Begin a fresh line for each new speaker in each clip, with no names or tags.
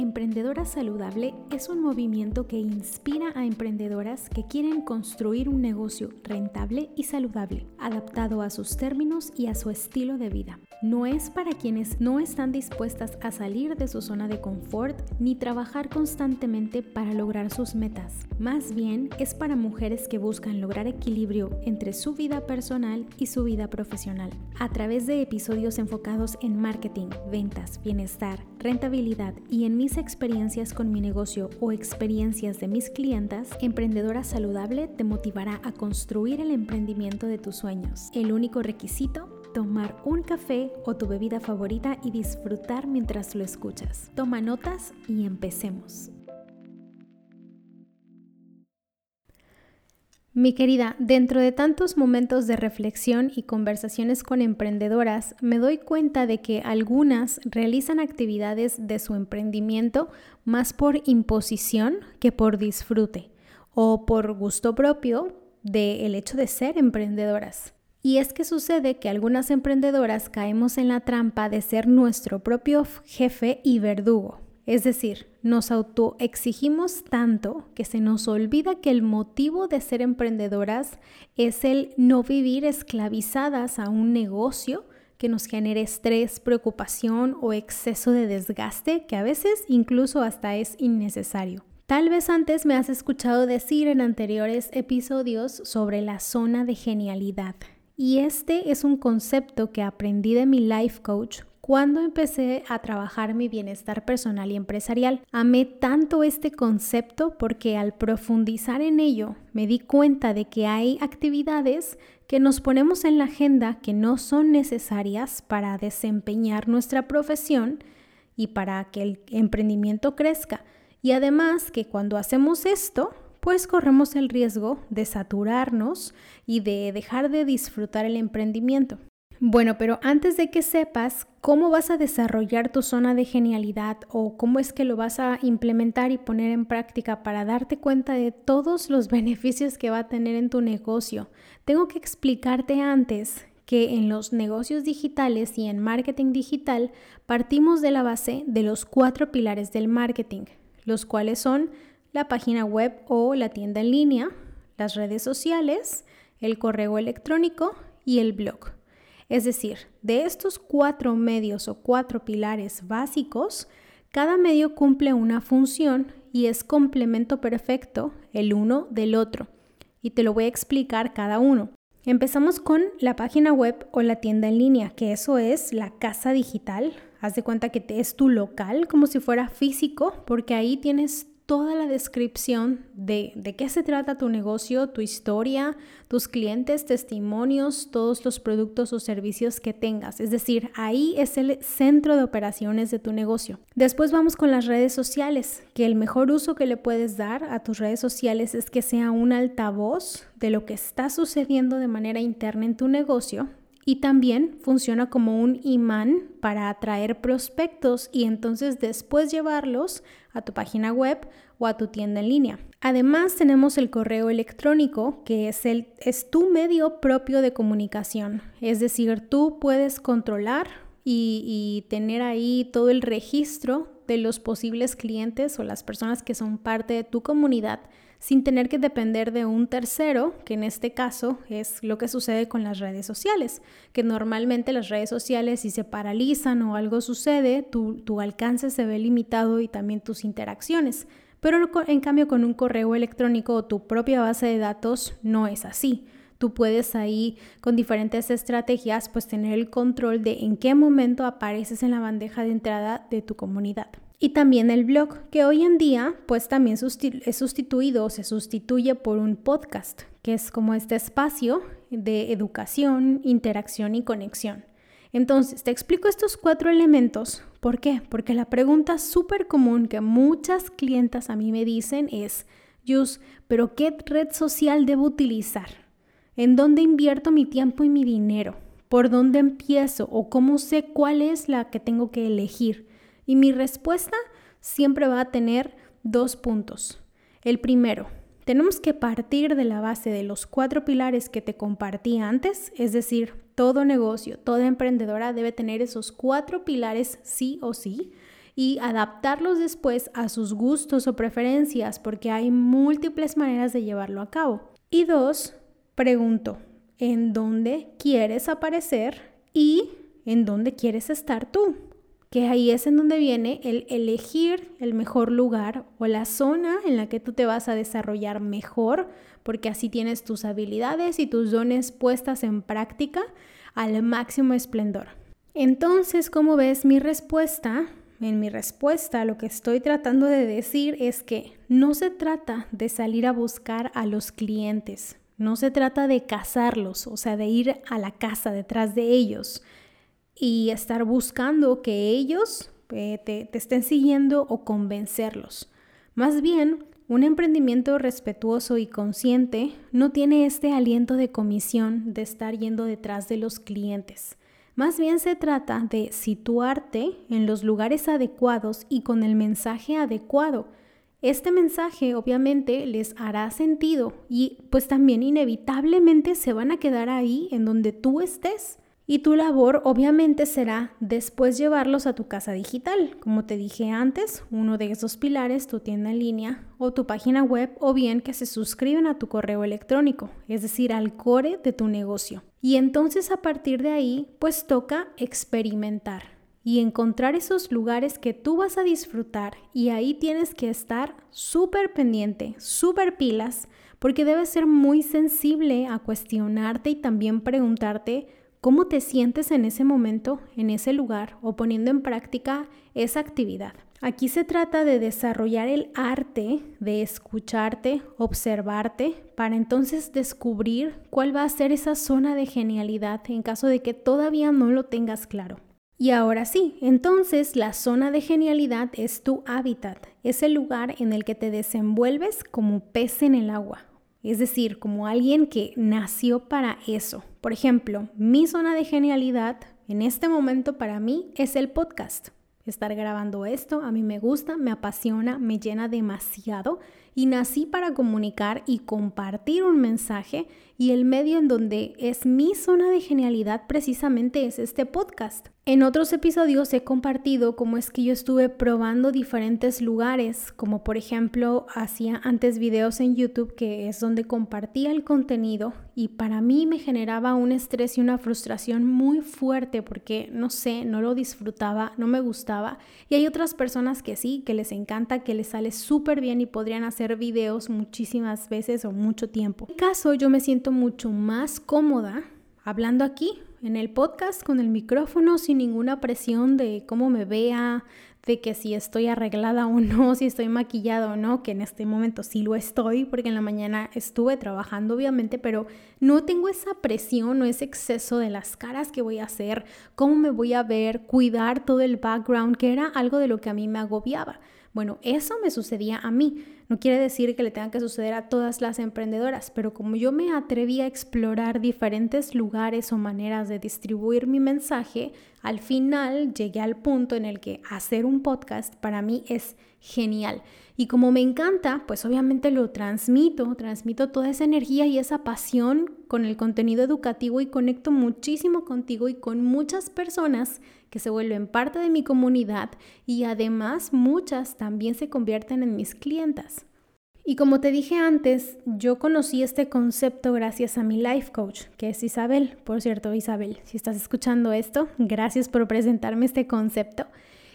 Emprendedora Saludable es un movimiento que inspira a emprendedoras que quieren construir un negocio rentable y saludable, adaptado a sus términos y a su estilo de vida. No es para quienes no están dispuestas a salir de su zona de confort ni trabajar constantemente para lograr sus metas. Más bien es para mujeres que buscan lograr equilibrio entre su vida personal y su vida profesional. A través de episodios enfocados en marketing, ventas, bienestar, rentabilidad y en mis experiencias con mi negocio o experiencias de mis clientas, Emprendedora Saludable te motivará a construir el emprendimiento de tus sueños. El único requisito tomar un café o tu bebida favorita y disfrutar mientras lo escuchas. Toma notas y empecemos. Mi querida, dentro de tantos momentos de reflexión y conversaciones con emprendedoras, me doy cuenta de que algunas realizan actividades de su emprendimiento más por imposición que por disfrute o por gusto propio del hecho de ser emprendedoras. Y es que sucede que algunas emprendedoras caemos en la trampa de ser nuestro propio jefe y verdugo. Es decir, nos autoexigimos tanto que se nos olvida que el motivo de ser emprendedoras es el no vivir esclavizadas a un negocio que nos genere estrés, preocupación o exceso de desgaste que a veces incluso hasta es innecesario. Tal vez antes me has escuchado decir en anteriores episodios sobre la zona de genialidad. Y este es un concepto que aprendí de mi life coach cuando empecé a trabajar mi bienestar personal y empresarial. Amé tanto este concepto porque al profundizar en ello me di cuenta de que hay actividades que nos ponemos en la agenda que no son necesarias para desempeñar nuestra profesión y para que el emprendimiento crezca. Y además que cuando hacemos esto, pues corremos el riesgo de saturarnos y de dejar de disfrutar el emprendimiento. Bueno, pero antes de que sepas cómo vas a desarrollar tu zona de genialidad o cómo es que lo vas a implementar y poner en práctica para darte cuenta de todos los beneficios que va a tener en tu negocio, tengo que explicarte antes que en los negocios digitales y en marketing digital partimos de la base de los cuatro pilares del marketing, los cuales son la página web o la tienda en línea, las redes sociales, el correo electrónico y el blog. Es decir, de estos cuatro medios o cuatro pilares básicos, cada medio cumple una función y es complemento perfecto el uno del otro. Y te lo voy a explicar cada uno. Empezamos con la página web o la tienda en línea, que eso es la casa digital. Haz de cuenta que es tu local, como si fuera físico, porque ahí tienes toda la descripción de, de qué se trata tu negocio, tu historia, tus clientes, testimonios, todos los productos o servicios que tengas. Es decir, ahí es el centro de operaciones de tu negocio. Después vamos con las redes sociales, que el mejor uso que le puedes dar a tus redes sociales es que sea un altavoz de lo que está sucediendo de manera interna en tu negocio y también funciona como un imán para atraer prospectos y entonces después llevarlos a tu página web o a tu tienda en línea. Además tenemos el correo electrónico que es, el, es tu medio propio de comunicación, es decir, tú puedes controlar y, y tener ahí todo el registro de los posibles clientes o las personas que son parte de tu comunidad sin tener que depender de un tercero, que en este caso es lo que sucede con las redes sociales, que normalmente las redes sociales si se paralizan o algo sucede, tu, alcance se ve limitado y también tus interacciones. Pero en cambio con un correo electrónico o tu propia base de datos no es así. Tú puedes ahí con diferentes estrategias pues tener el control de en qué momento apareces en la bandeja de entrada de tu comunidad y también el blog, que hoy en día pues también es sustituido o se sustituye por un podcast, que es como este espacio de educación, interacción y conexión. Entonces, te explico estos cuatro elementos. ¿Por qué? Porque la pregunta súper común que muchas clientas a mí me dicen es, Yus, ¿pero qué red social debo utilizar? ¿En dónde invierto mi tiempo y mi dinero? ¿Por dónde empiezo? ¿O cómo sé cuál es la que tengo que elegir? Y mi respuesta siempre va a tener dos puntos. El primero, tenemos que partir de la base de los cuatro pilares que te compartí antes, es decir, todo negocio, toda emprendedora debe tener esos cuatro pilares sí o sí. y adaptarlos después a sus gustos o preferencias porque hay múltiples maneras de llevarlo a cabo. Y dos, pregunto, ¿en dónde quieres aparecer y en dónde quieres estar tú? Que ahí es en donde viene el elegir el mejor lugar o la zona en la que tú te vas a desarrollar mejor, porque así tienes tus habilidades y tus dones puestas en práctica al máximo esplendor. Entonces, como ves, mi respuesta, en mi respuesta, lo que estoy tratando de decir es que no se trata de salir a buscar a los clientes, no se trata de cazarlos, o sea, de ir a la casa detrás de ellos y estar buscando que ellos eh, te, te estén siguiendo o convencerlos. Más bien, un emprendimiento respetuoso y consciente no tiene este aliento de comisión de estar yendo detrás de los clientes. Más bien se trata de situarte en los lugares adecuados y con el mensaje adecuado. Este mensaje obviamente les hará sentido y pues también inevitablemente se van a quedar ahí en donde tú estés. Y tu labor obviamente será después llevarlos a tu casa digital. Como te dije antes, uno de esos pilares, tu tienda en línea o tu página web o bien que se suscriben a tu correo electrónico, es decir, al core de tu negocio. Y entonces a partir de ahí, pues toca experimentar y encontrar esos lugares que tú vas a disfrutar y ahí tienes que estar súper pendiente, súper pilas, porque debes ser muy sensible a cuestionarte y también preguntarte cómo te sientes en ese momento, en ese lugar o poniendo en práctica esa actividad. Aquí se trata de desarrollar el arte de escucharte, observarte, para entonces descubrir cuál va a ser esa zona de genialidad en caso de que todavía no lo tengas claro. Y ahora sí, entonces la zona de genialidad es tu hábitat, es el lugar en el que te desenvuelves como pez en el agua, es decir, como alguien que nació para eso. Por ejemplo, mi zona de genialidad en este momento para mí es el podcast. Estar grabando esto a mí me gusta, me apasiona, me llena demasiado y nací para comunicar y compartir un mensaje y el medio en donde es mi zona de genialidad precisamente es este podcast. En otros episodios he compartido cómo es que yo estuve probando diferentes lugares, como por ejemplo hacía antes videos en YouTube que es donde compartía el contenido y para mí me generaba un estrés y una frustración muy fuerte porque no sé, no lo disfrutaba, no me gustaba y hay otras personas que sí, que les encanta, que les sale súper bien y podrían hacer videos muchísimas veces o mucho tiempo. En mi caso yo me siento mucho más cómoda hablando aquí en el podcast con el micrófono sin ninguna presión de cómo me vea, de que si estoy arreglada o no, si estoy maquillada o no, que en este momento sí lo estoy porque en la mañana estuve trabajando obviamente, pero no tengo esa presión o ese exceso de las caras que voy a hacer, cómo me voy a ver, cuidar todo el background, que era algo de lo que a mí me agobiaba. Bueno, eso me sucedía a mí. No quiere decir que le tenga que suceder a todas las emprendedoras, pero como yo me atreví a explorar diferentes lugares o maneras de distribuir mi mensaje, al final llegué al punto en el que hacer un podcast para mí es genial. Y como me encanta, pues obviamente lo transmito, transmito toda esa energía y esa pasión con el contenido educativo y conecto muchísimo contigo y con muchas personas que se vuelven parte de mi comunidad y además muchas también se convierten en mis clientas. Y como te dije antes, yo conocí este concepto gracias a mi life coach, que es Isabel. Por cierto, Isabel, si estás escuchando esto, gracias por presentarme este concepto.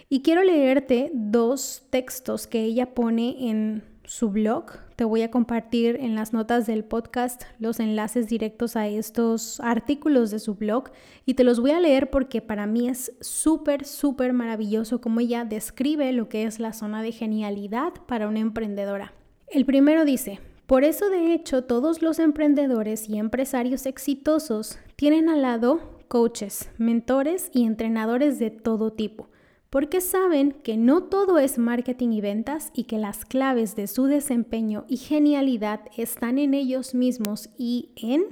Y quiero leerte dos textos que ella pone en su blog. Te voy a compartir en las notas del podcast los enlaces directos a estos artículos de su blog y te los voy a leer porque para mí es súper, súper maravilloso cómo ella describe lo que es la zona de genialidad para una emprendedora. El primero dice, por eso de hecho todos los emprendedores y empresarios exitosos tienen al lado coaches, mentores y entrenadores de todo tipo porque saben que no todo es marketing y ventas y que las claves de su desempeño y genialidad están en ellos mismos y en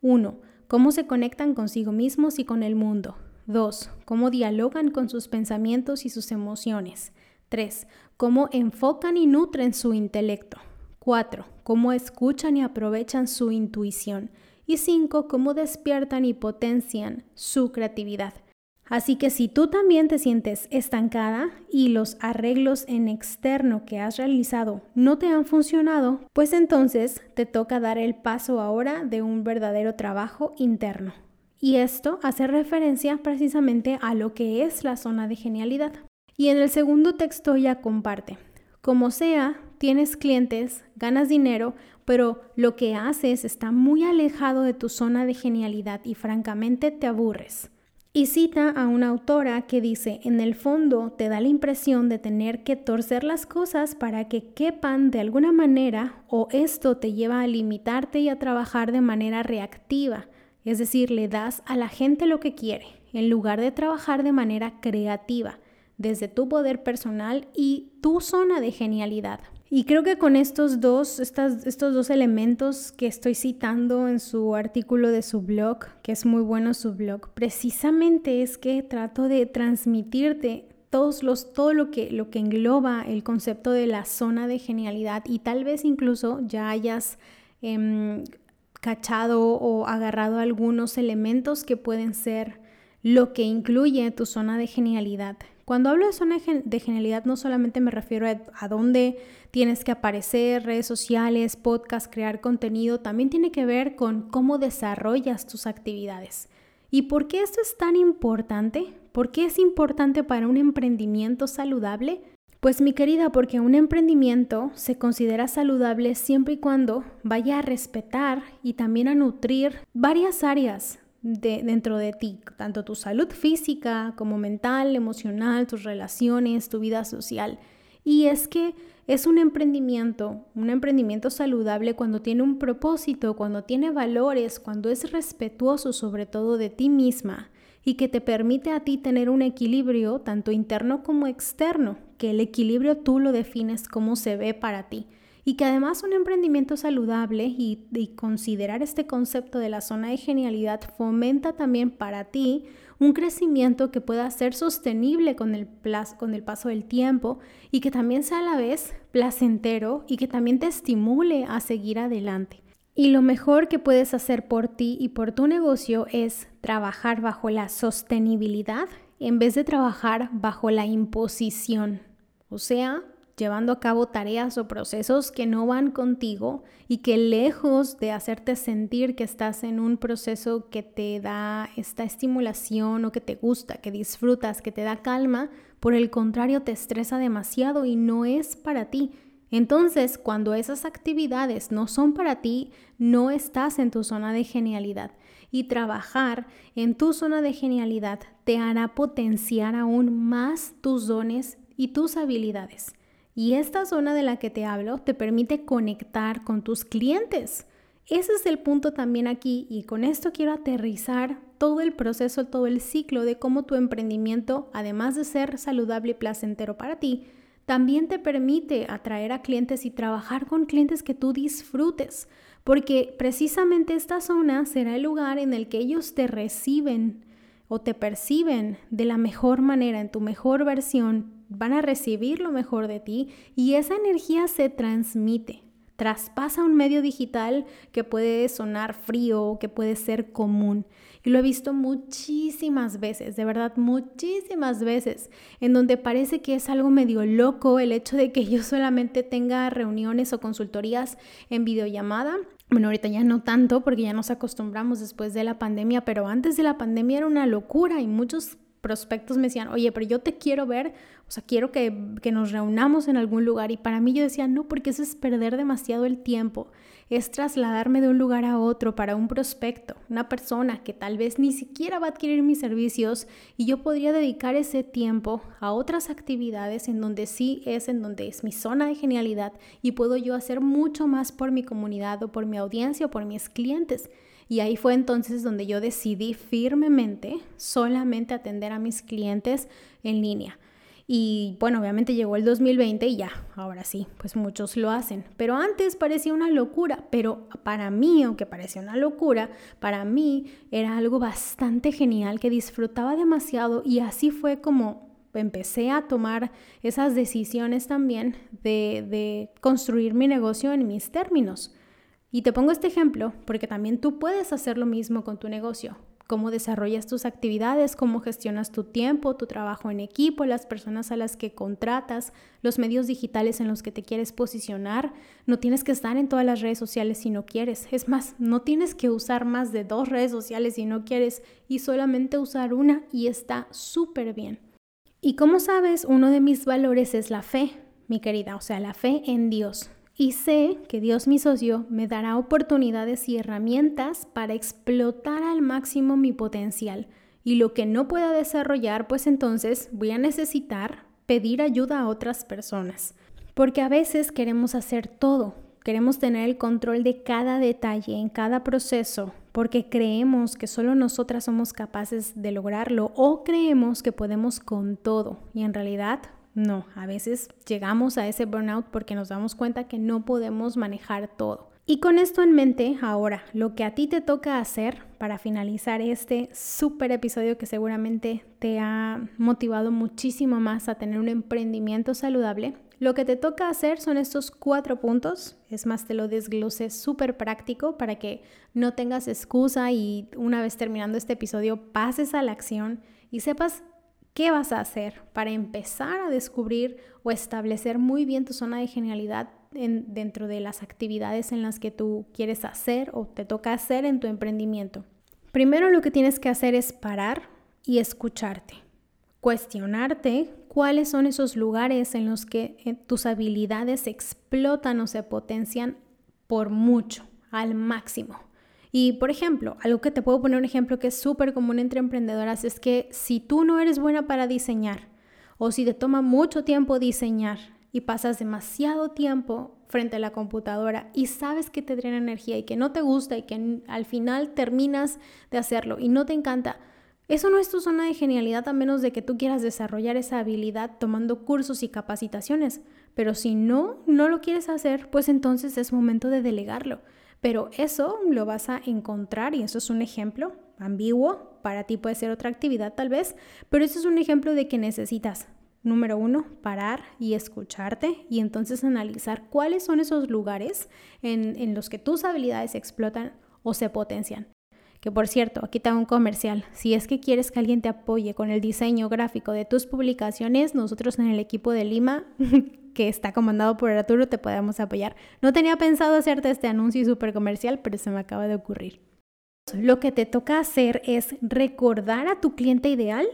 1. Cómo se conectan consigo mismos y con el mundo. 2. Cómo dialogan con sus pensamientos y sus emociones. 3. Cómo enfocan y nutren su intelecto. 4. Cómo escuchan y aprovechan su intuición. Y 5. Cómo despiertan y potencian su creatividad. Así que si tú también te sientes estancada y los arreglos en externo que has realizado no te han funcionado, pues entonces te toca dar el paso ahora de un verdadero trabajo interno. Y esto hace referencia precisamente a lo que es la zona de genialidad. Y en el segundo texto ya comparte, como sea, tienes clientes, ganas dinero, pero lo que haces está muy alejado de tu zona de genialidad y francamente te aburres. Y cita a una autora que dice, en el fondo te da la impresión de tener que torcer las cosas para que quepan de alguna manera o esto te lleva a limitarte y a trabajar de manera reactiva, es decir, le das a la gente lo que quiere, en lugar de trabajar de manera creativa, desde tu poder personal y tu zona de genialidad. Y creo que con estos dos, estos dos elementos que estoy citando en su artículo de su blog, que es muy bueno su blog, precisamente es que trato de transmitirte todos los, todo lo que, lo que engloba el concepto de la zona de genialidad y tal vez incluso ya hayas em, cachado o agarrado algunos elementos que pueden ser lo que incluye tu zona de genialidad. Cuando hablo de zona de genialidad no solamente me refiero a, dónde tienes que aparecer, redes sociales, podcast, crear contenido, también tiene que ver con cómo desarrollas tus actividades. ¿Y por qué esto es tan importante? ¿Por qué es importante para un emprendimiento saludable? Pues mi querida, porque un emprendimiento se considera saludable siempre y cuando vaya a respetar y también a nutrir varias áreas dentro de ti, tanto tu salud física como mental, emocional, tus relaciones, tu vida social. Y es que es un emprendimiento, un emprendimiento saludable cuando tiene un propósito, cuando tiene valores, cuando es respetuoso sobre todo de ti misma y que te permite a ti tener un equilibrio tanto interno como externo, que el equilibrio tú lo defines como se ve para ti. Y que además un emprendimiento saludable y, considerar este concepto de la zona de genialidad fomenta también para ti un crecimiento que pueda ser sostenible con el, con el paso del tiempo y que también sea a la vez placentero y que también te estimule a seguir adelante. Y lo mejor que puedes hacer por ti y por tu negocio es trabajar bajo la sostenibilidad en vez de trabajar bajo la imposición. O sea, llevando a cabo tareas o procesos que no van contigo y que lejos de hacerte sentir que estás en un proceso que te da esta estimulación o que te gusta, que disfrutas, que te da calma, por el contrario te estresa demasiado y no es para ti. Entonces, cuando esas actividades no son para ti, no estás en tu zona de genialidad. Y trabajar en tu zona de genialidad te hará potenciar aún más tus dones y tus habilidades. Y esta zona de la que te hablo te permite conectar con tus clientes. Ese es el punto también aquí y con esto quiero aterrizar todo el proceso, todo el ciclo de cómo tu emprendimiento, además de ser saludable y placentero para ti, también te permite atraer a clientes y trabajar con clientes que tú disfrutes, porque precisamente esta zona será el lugar en el que ellos te reciben o te perciben de la mejor manera, en tu mejor versión, van a recibir lo mejor de ti y esa energía se transmite, traspasa un medio digital que puede sonar frío, que puede ser común. Y lo he visto muchísimas veces, de verdad, muchísimas veces, en donde parece que es algo medio loco el hecho de que yo solamente tenga reuniones o consultorías en videollamada bueno, ahorita ya no tanto porque ya nos acostumbramos después de la pandemia, pero antes de la pandemia era una locura y muchos prospectos me decían, oye, pero yo te quiero ver, o sea, quiero que, nos reunamos en algún lugar. Y para mí yo decía, no, porque eso es perder demasiado el tiempo, es trasladarme de un lugar a otro para un prospecto, una persona que tal vez ni siquiera va a adquirir mis servicios y yo podría dedicar ese tiempo a otras actividades en donde sí es, en donde es mi zona de genialidad y puedo yo hacer mucho más por mi comunidad o por mi audiencia o por mis clientes. Y ahí fue entonces donde yo decidí firmemente solamente atender a mis clientes en línea. Y bueno, obviamente llegó el 2020 y ya, ahora sí, pues muchos lo hacen. Pero antes parecía una locura, pero para mí, aunque parecía una locura, para mí era algo bastante genial que disfrutaba demasiado y así fue como empecé a tomar esas decisiones también de, de construir mi negocio en mis términos. Y te pongo este ejemplo porque también tú puedes hacer lo mismo con tu negocio. cómo desarrollas tus actividades, cómo gestionas tu tiempo, tu trabajo en equipo, las personas a las que contratas, los medios digitales en los que te quieres posicionar. No tienes que estar en todas las redes sociales si no quieres. Es más, no tienes que usar más de dos redes sociales si no quieres y solamente usar una y está súper bien. Y como sabes, uno de mis valores es la fe, mi querida, o sea, la fe en Dios y sé que Dios mi socio me dará oportunidades y herramientas para explotar al máximo mi potencial. Y lo que no pueda desarrollar, pues entonces voy a necesitar pedir ayuda a otras personas. Porque a veces queremos hacer todo, queremos tener el control de cada detalle en cada proceso, porque creemos que solo nosotras somos capaces de lograrlo o creemos que podemos con todo. Y en realidad no, a veces llegamos a ese burnout porque nos damos cuenta que no podemos manejar todo. Y con esto en mente, ahora, lo que a ti te toca hacer para finalizar este súper episodio que seguramente te ha motivado muchísimo más a tener un emprendimiento saludable, lo que te toca hacer son estos cuatro puntos. Es más, te lo desglose súper práctico para que no tengas excusa y una vez terminando este episodio pases a la acción y sepas ¿Qué vas a hacer para empezar a descubrir o establecer muy bien tu zona de genialidad dentro de las actividades en las que tú quieres hacer o te toca hacer en tu emprendimiento? Primero lo que tienes que hacer es parar y escucharte, cuestionarte cuáles son esos lugares en los que eh, tus habilidades explotan o se potencian por mucho, al máximo. Y por ejemplo, algo que te puedo poner un ejemplo que es súper común entre emprendedoras es que si tú no eres buena para diseñar o si te toma mucho tiempo diseñar y pasas demasiado tiempo frente a la computadora y sabes que te drena energía y que no te gusta y que al final terminas de hacerlo y no te encanta, eso no es tu zona de genialidad a menos de que tú quieras desarrollar esa habilidad tomando cursos y capacitaciones. Pero si no, no lo quieres hacer, pues entonces es momento de delegarlo. Pero eso lo vas a encontrar y eso es un ejemplo ambiguo. Para ti puede ser otra actividad tal vez, pero eso es un ejemplo de que necesitas, número uno, parar y escucharte y entonces analizar cuáles son esos lugares en, los que tus habilidades explotan o se potencian. Que por cierto, aquí te un comercial. Si es que quieres que alguien te apoye con el diseño gráfico de tus publicaciones, nosotros en el equipo de Lima que está comandado por Arturo te podemos apoyar. No tenía pensado hacerte este anuncio súper comercial, pero se me acaba de ocurrir. Lo que te toca hacer es recordar a tu cliente ideal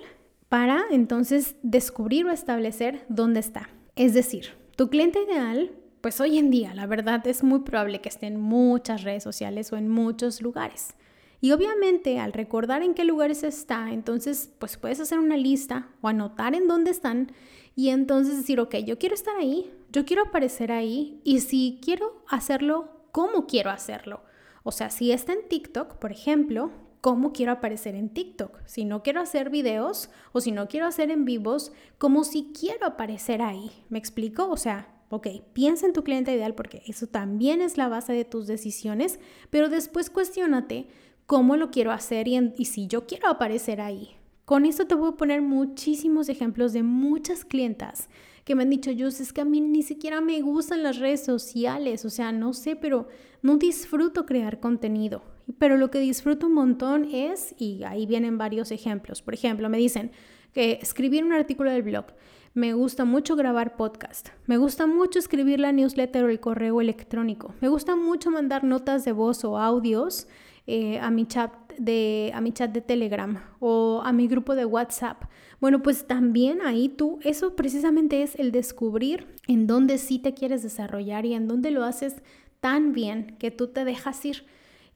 para entonces descubrir o establecer dónde está. Es decir, tu cliente ideal, pues hoy en día, la verdad es muy probable que esté en muchas redes sociales o en muchos lugares. Y obviamente al recordar en qué lugares está, entonces pues puedes hacer una lista o anotar en dónde están y entonces decir, ok, yo quiero estar ahí, yo quiero aparecer ahí y si quiero hacerlo, ¿cómo quiero hacerlo? O sea, si está en TikTok, por ejemplo, ¿cómo quiero aparecer en TikTok? Si no quiero hacer videos o si no quiero hacer en vivos, ¿cómo si quiero aparecer ahí? ¿Me explico? O sea, ok, piensa en tu cliente ideal porque eso también es la base de tus decisiones, pero después cuestionate cómo lo quiero hacer y, y si yo quiero aparecer ahí. Con esto te voy a poner muchísimos ejemplos de muchas clientas que me han dicho, yo es que a mí ni siquiera me gustan las redes sociales, o sea, no sé, pero no disfruto crear contenido. Pero lo que disfruto un montón es, y ahí vienen varios ejemplos, por ejemplo, me dicen que escribir un artículo del blog, me gusta mucho grabar podcast, me gusta mucho escribir la newsletter o el correo electrónico, me gusta mucho mandar notas de voz o audios eh, a, mi chat de, a mi chat de Telegram o a mi grupo de WhatsApp. Bueno, pues también ahí tú, eso precisamente es el descubrir en dónde sí te quieres desarrollar y en dónde lo haces tan bien que tú te dejas ir.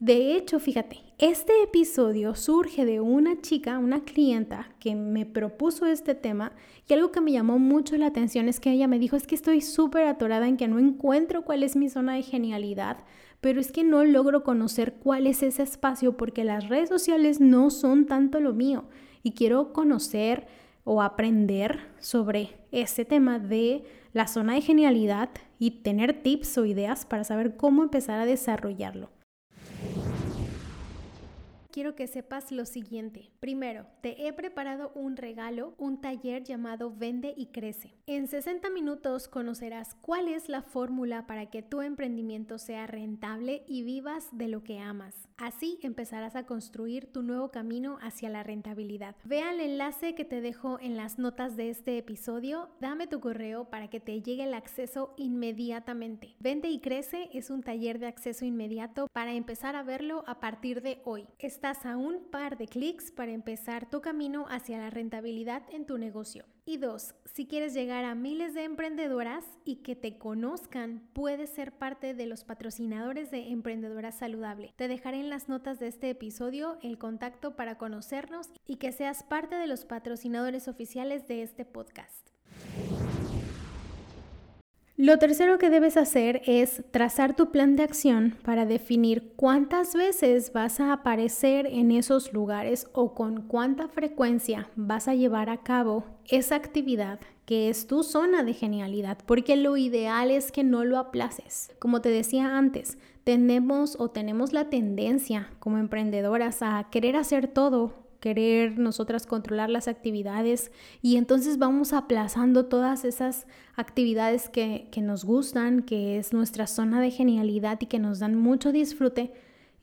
De hecho, fíjate, este episodio surge de una chica, una clienta que me propuso este tema y algo que me llamó mucho la atención es que ella me dijo, es que estoy súper atorada en que no encuentro cuál es mi zona de genialidad, pero es que no logro conocer cuál es ese espacio porque las redes sociales no son tanto lo mío y quiero conocer o aprender sobre ese tema de la zona de genialidad y tener tips o ideas para saber cómo empezar a desarrollarlo. Quiero que sepas lo siguiente. Primero, te he preparado un regalo, un taller llamado Vende y Crece. En 60 minutos conocerás cuál es la fórmula para que tu emprendimiento sea rentable y vivas de lo que amas. Así empezarás a construir tu nuevo camino hacia la rentabilidad. Ve al enlace que te dejo en las notas de este episodio, dame tu correo para que te llegue el acceso inmediatamente. Vende y Crece es un taller de acceso inmediato para empezar a verlo a partir de hoy. Estás a un par de clics para empezar tu camino hacia la rentabilidad en tu negocio. Y dos, si quieres llegar a miles de emprendedoras y que te conozcan, puedes ser parte de los patrocinadores de Emprendedora Saludable. Te dejaré en las notas de este episodio el contacto para conocernos y que seas parte de los patrocinadores oficiales de este podcast. Lo tercero que debes hacer es trazar tu plan de acción para definir cuántas veces vas a aparecer en esos lugares o con cuánta frecuencia vas a llevar a cabo esa actividad que es tu zona de genialidad, porque lo ideal es que no lo aplaces. Como te decía antes, tenemos o tenemos la tendencia como emprendedoras a querer hacer todo querer nosotras controlar las actividades y entonces vamos aplazando todas esas actividades que, que, nos gustan, que es nuestra zona de genialidad y que nos dan mucho disfrute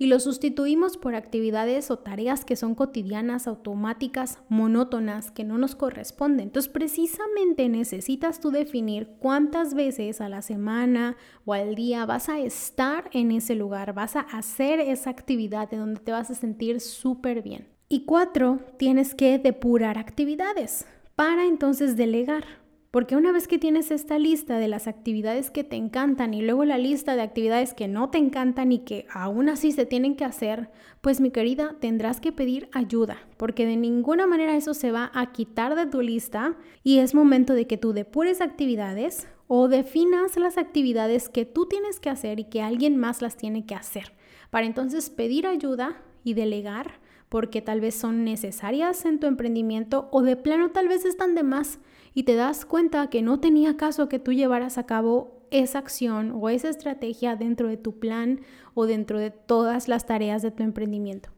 y lo sustituimos por actividades o tareas que son cotidianas, automáticas, monótonas, que no nos corresponden. Entonces precisamente necesitas tú definir cuántas veces a la semana o al día vas a estar en ese lugar, vas a hacer esa actividad de donde te vas a sentir súper bien. Y cuatro, tienes que depurar actividades para entonces delegar. Porque una vez que tienes esta lista de las actividades que te encantan y luego la lista de actividades que no te encantan y que aún así se tienen que hacer, pues mi querida, tendrás que pedir ayuda, porque de ninguna manera eso se va a quitar de tu lista y es momento de que tú depures actividades o definas las actividades que tú tienes que hacer y que alguien más las tiene que hacer, para entonces pedir ayuda y delegar porque tal vez son necesarias en tu emprendimiento o de plano tal vez están de más y te das cuenta que no tenía caso que tú llevaras a cabo esa acción o esa estrategia dentro de tu plan o dentro de todas las tareas de tu emprendimiento.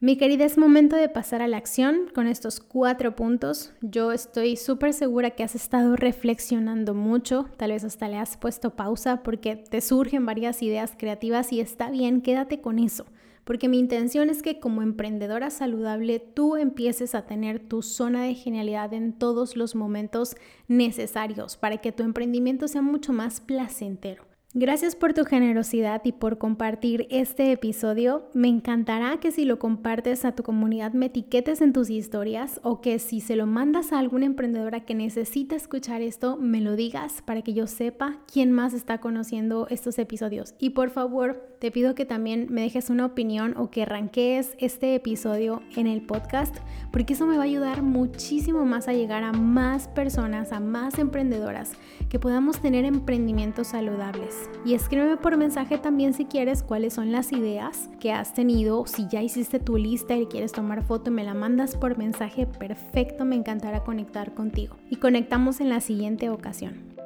Mi querida, es momento de pasar a la acción con estos cuatro puntos. Yo estoy súper segura que has estado reflexionando mucho, tal vez hasta le has puesto pausa porque te surgen varias ideas creativas y está bien, quédate con eso porque mi intención es que como emprendedora saludable tú empieces a tener tu zona de genialidad en todos los momentos necesarios para que tu emprendimiento sea mucho más placentero. Gracias por tu generosidad y por compartir este episodio. Me encantará que si lo compartes a tu comunidad me etiquetes en tus historias o que si se lo mandas a alguna emprendedora que necesita escuchar esto, me lo digas para que yo sepa quién más está conociendo estos episodios. Y por favor, te pido que también me dejes una opinión o que arranques este episodio en el podcast, porque eso me va a ayudar muchísimo más a llegar a más personas, a más emprendedoras, que podamos tener emprendimientos saludables y escríbeme por mensaje también si quieres cuáles son las ideas que has tenido. Si ya hiciste tu lista y quieres tomar foto, me la mandas por mensaje. Perfecto, me encantará conectar contigo. Y conectamos en la siguiente ocasión.